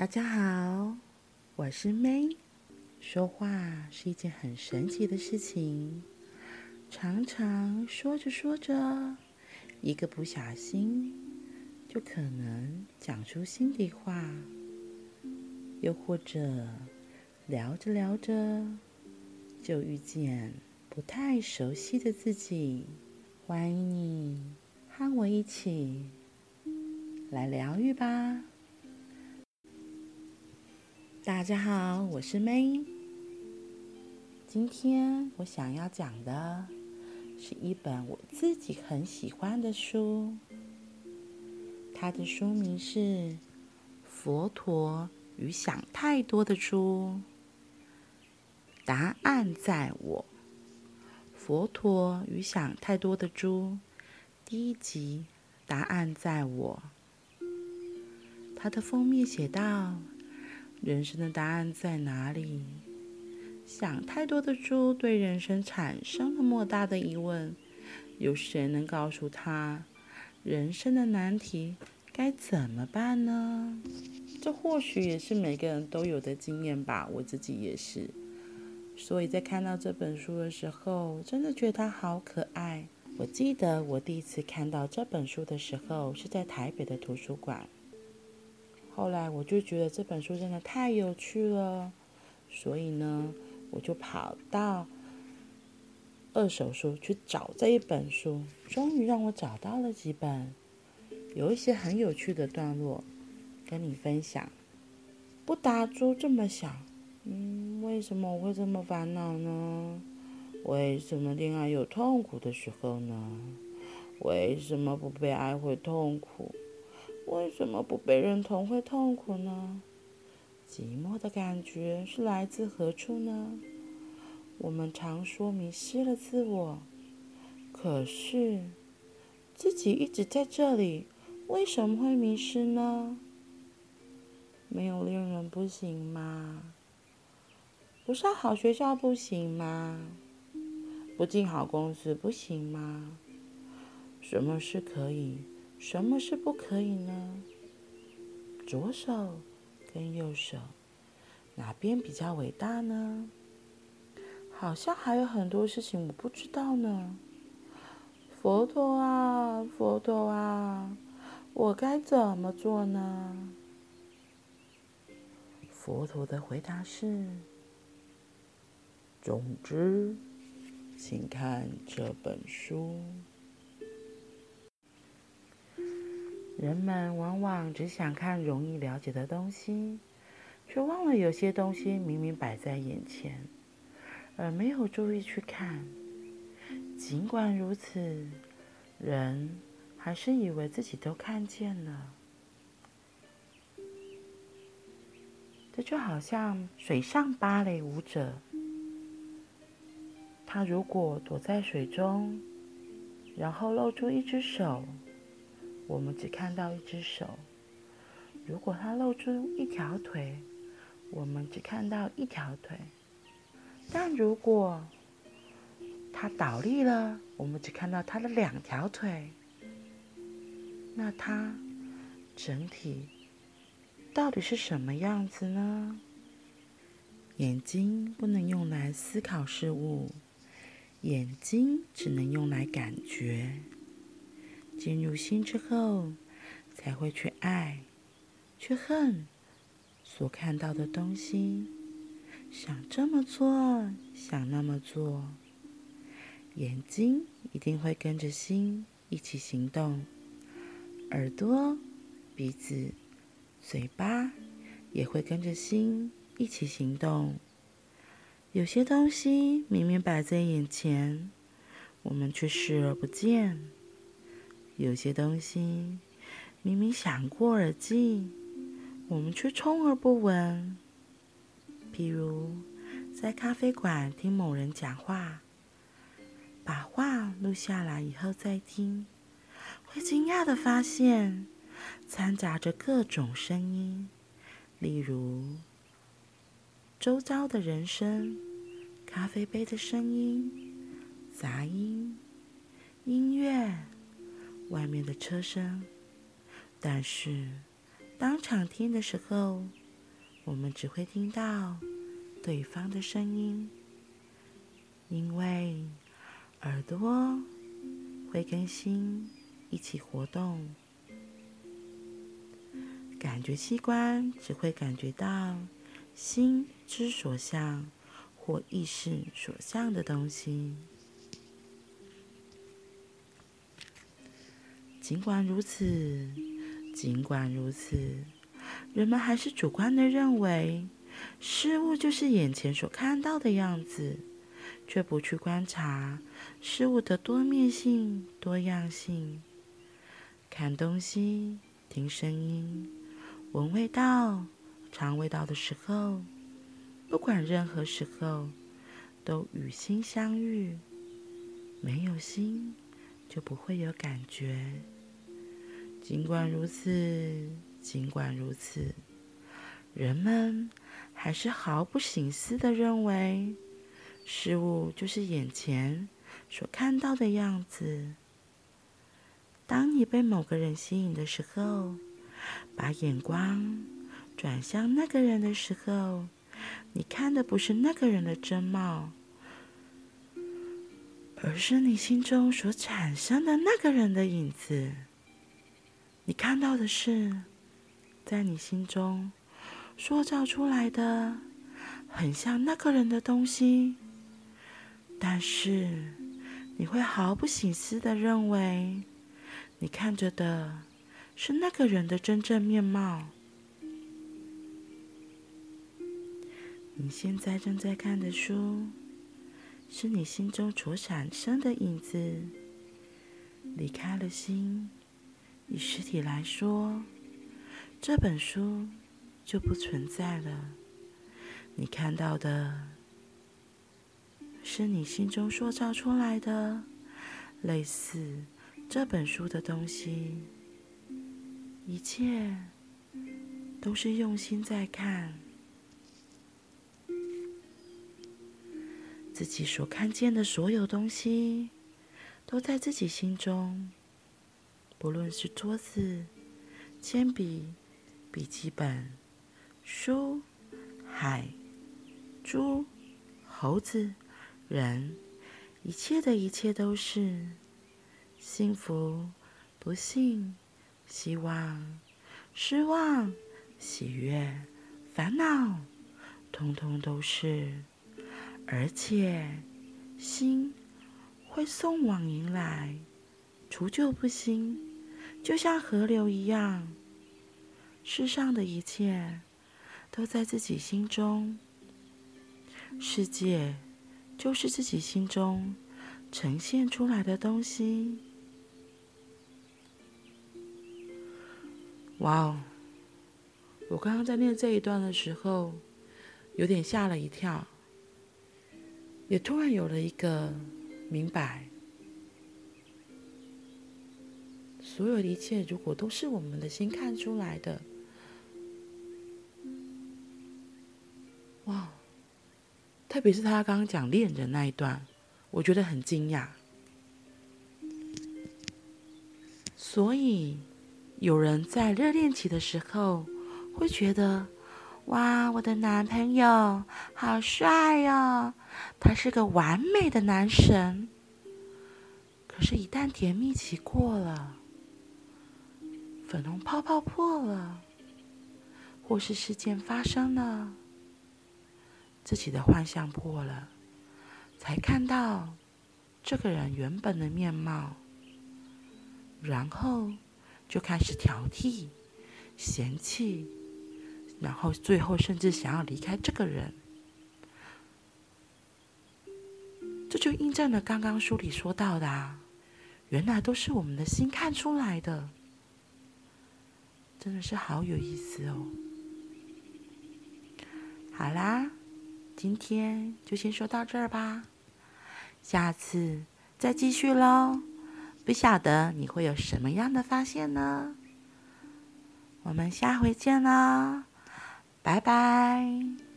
大家好，我是 May。说话是一件很神奇的事情，常常说着说着，一个不小心就可能讲出心里话，又或者聊着聊着就遇见不太熟悉的自己。欢迎你和我一起来疗愈吧！大家好，我是 May。今天我想要讲的是一本我自己很喜欢的书，它的书名是《佛陀与想太多的猪》，答案在我。佛陀与想太多的猪，第一集，答案在我。它的封面写道：“人生的答案在哪里？想太多的猪对人生产生了莫大的疑问，有谁能告诉他，人生的难题该怎么办呢？”这或许也是每个人都有的经验吧，我自己也是。所以在看到这本书的时候，真的觉得它好可爱。我记得我第一次看到这本书的时候是在台北的图书馆。后来我就觉得这本书真的太有趣了，所以呢，我就跑到二手书去找这一本书，终于让我找到了几本，有一些很有趣的段落，跟你分享。不打猪这么想。嗯，为什么我会这么烦恼呢？为什么恋爱有痛苦的时候呢？为什么不被爱会痛苦？为什么不被认同会痛苦呢？寂寞的感觉是来自何处呢？我们常说迷失了自我，可是自己一直在这里，为什么会迷失呢？没有恋人不行吗？不上好学校不行吗？不进好公司不行吗？什么是可以，什么是不可以呢？左手跟右手，哪边比较伟大呢？好像还有很多事情我不知道呢。佛陀啊，佛陀啊，我该怎么做呢？佛陀的回答是。总之，请看这本书。人们往往只想看容易了解的东西，却忘了有些东西明明摆在眼前，而没有注意去看。尽管如此，人还是以为自己都看见了。这就好像水上芭蕾舞者。他如果躲在水中，然后露出一只手，我们只看到一只手；如果他露出一条腿，我们只看到一条腿。但如果他倒立了，我们只看到他的两条腿。那他整体到底是什么样子呢？眼睛不能用来思考事物。眼睛只能用来感觉，进入心之后，才会去爱，去恨所看到的东西，想这么做，想那么做，眼睛一定会跟着心一起行动，耳朵、鼻子、嘴巴也会跟着心一起行动。有些东西明明摆在眼前，我们却视而不见；有些东西明明想过耳际，我们却充耳不闻。譬如在咖啡馆听某人讲话，把话录下来以后再听，会惊讶地发现，掺杂着各种声音，例如，周遭的人声、咖啡杯的声音、杂音、外面的车声，但是当场听的时候我们只会听到对方的声音，因为耳朵会跟心一起活动，感觉器官只会感觉到心之所向或意识所向的东西。尽管如此，尽管如此，人们还是主观地认为事物就是眼前所看到的样子，却不去观察事物的多面性、多样性。看东西、听声音、闻味道、尝味道的时候，不管任何时候，都与心相遇。没有心，就不会有感觉。尽管如此，尽管如此，人们还是毫不省思地认为，事物就是眼前所看到的样子。当你被某个人吸引的时候，把眼光转向那个人的时候，你看的不是那个人的真貌，而是你心中所产生的那个人的影子。你看到的是，在你心中塑造出来的很像那个人的东西，但是你会毫不省思地认为，你看着的是那个人的真正面貌。你现在正在看的书，是你心中所产生的影子，离开了心。以实体来说，这本书就不存在了。你看到的是你心中塑造出来的类似这本书的东西，一切都是用心在看。自己所看见的所有东西，都在自己心中。不论是桌子、铅笔、笔记本、书、海、猪、猴子、人，一切的一切都是幸福、不幸、希望、失望、喜悦、烦恼，通通都是。而且，心会送往迎来，除旧布新。就像河流一样，世上的一切都在自己心中。世界就是自己心中呈现出来的东西。哇哦！我刚刚在念这一段的时候，有点吓了一跳，也突然有了一个明白。所有的一切，如果都是我们的心看出来的，哇！特别是他刚刚讲恋人那一段，我觉得很惊讶。所以，有人在热恋期的时候会觉得，哇，我的男朋友好帅哦，他是个完美的男神。可是，一旦甜蜜期过了，粉红泡泡破了，或是事件发生了，自己的幻象破了，才看到这个人原本的面貌，然后就开始挑剔、嫌弃，然后最后甚至想要离开这个人。这就印证了刚刚书里说到的啊，原来都是我们的心看出来的。真的是好有意思哦！好啦，今天就先说到这儿吧，下次再继续喽。不晓得你会有什么样的发现呢？我们下回见啦，拜拜。